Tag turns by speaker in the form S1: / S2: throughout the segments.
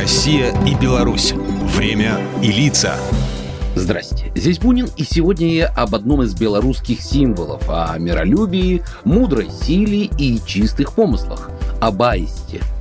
S1: Россия и Беларусь. Время и лица.
S2: Здрасте, здесь Бунин, и сегодня я об одном из белорусских символов, о миролюбии, мудрой силе и чистых помыслах, об аисте –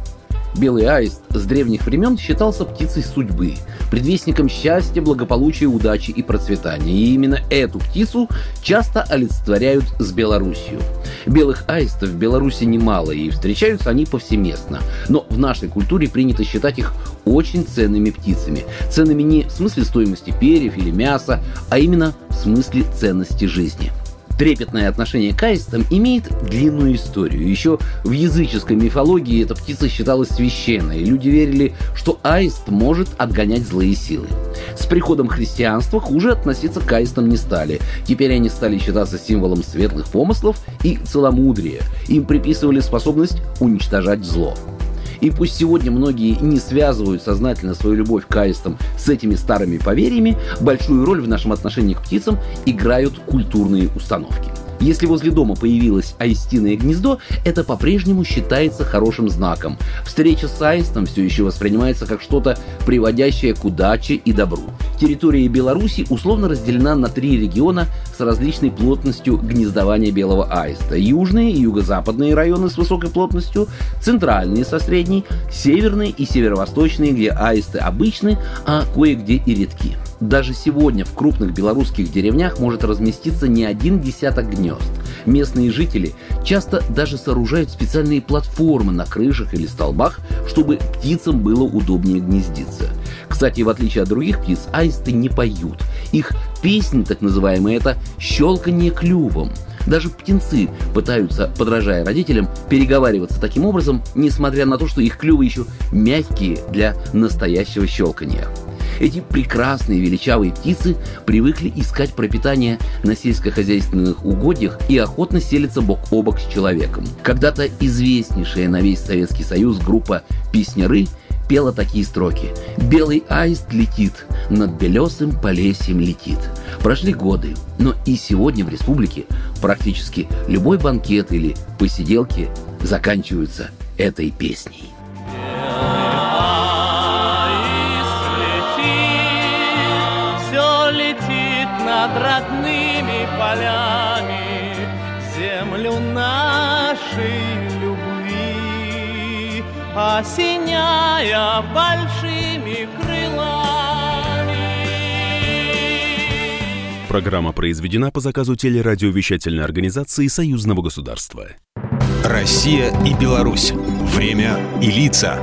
S2: Белый аист с древних времен считался птицей судьбы, предвестником счастья, благополучия, удачи и процветания. И именно эту птицу часто олицетворяют с Белоруссию. Белых аистов в Беларуси немало, и встречаются они повсеместно. Но в нашей культуре принято считать их очень ценными птицами. Ценными не в смысле стоимости перьев или мяса, а именно в смысле ценности жизни. Трепетное отношение к аистам имеет длинную историю. Еще в языческой мифологии эта птица считалась священной, и люди верили, что аист может отгонять злые силы. С приходом христианства хуже относиться к аистам не стали. Теперь они стали считаться символом светлых помыслов и целомудрия. Им приписывали способность уничтожать зло. И пусть сегодня многие не связывают сознательно свою любовь к аистам с этими старыми поверьями, большую роль в нашем отношении к птицам играют культурные установки. Если возле дома появилось аистиное гнездо, это по-прежнему считается хорошим знаком. Встреча с аистом все еще воспринимается как что-то, приводящее к удаче и добру. Территория Беларуси условно разделена на три региона с различной плотностью гнездования белого аиста. Южные и юго-западные районы с высокой плотностью, центральные со средней, северные и северо-восточные, где аисты обычны, а кое-где и редки. Даже сегодня в крупных белорусских деревнях может разместиться не один десяток гнезд. Местные жители часто даже сооружают специальные платформы на крышах или столбах, чтобы птицам было удобнее гнездиться. Кстати, в отличие от других птиц, аисты не поют. Их песни, так называемые, это щелканье клювом. Даже птенцы пытаются, подражая родителям, переговариваться таким образом, несмотря на то, что их клювы еще мягкие для настоящего щелканья. Эти прекрасные величавые птицы привыкли искать пропитание на сельскохозяйственных угодьях и охотно селятся бок о бок с человеком. Когда-то известнейшая на весь Советский Союз группа «Песняры» пела такие строки. «Белый аист летит, над белесым полесьем летит». Прошли годы, но и сегодня в республике практически любой банкет или посиделки заканчиваются этой песней.
S3: Над родными полями землю нашей любви, осеняя большими крылами.
S1: Программа произведена по заказу телерадиовещательной организации Союзного государства. Россия и Беларусь. Время и лица.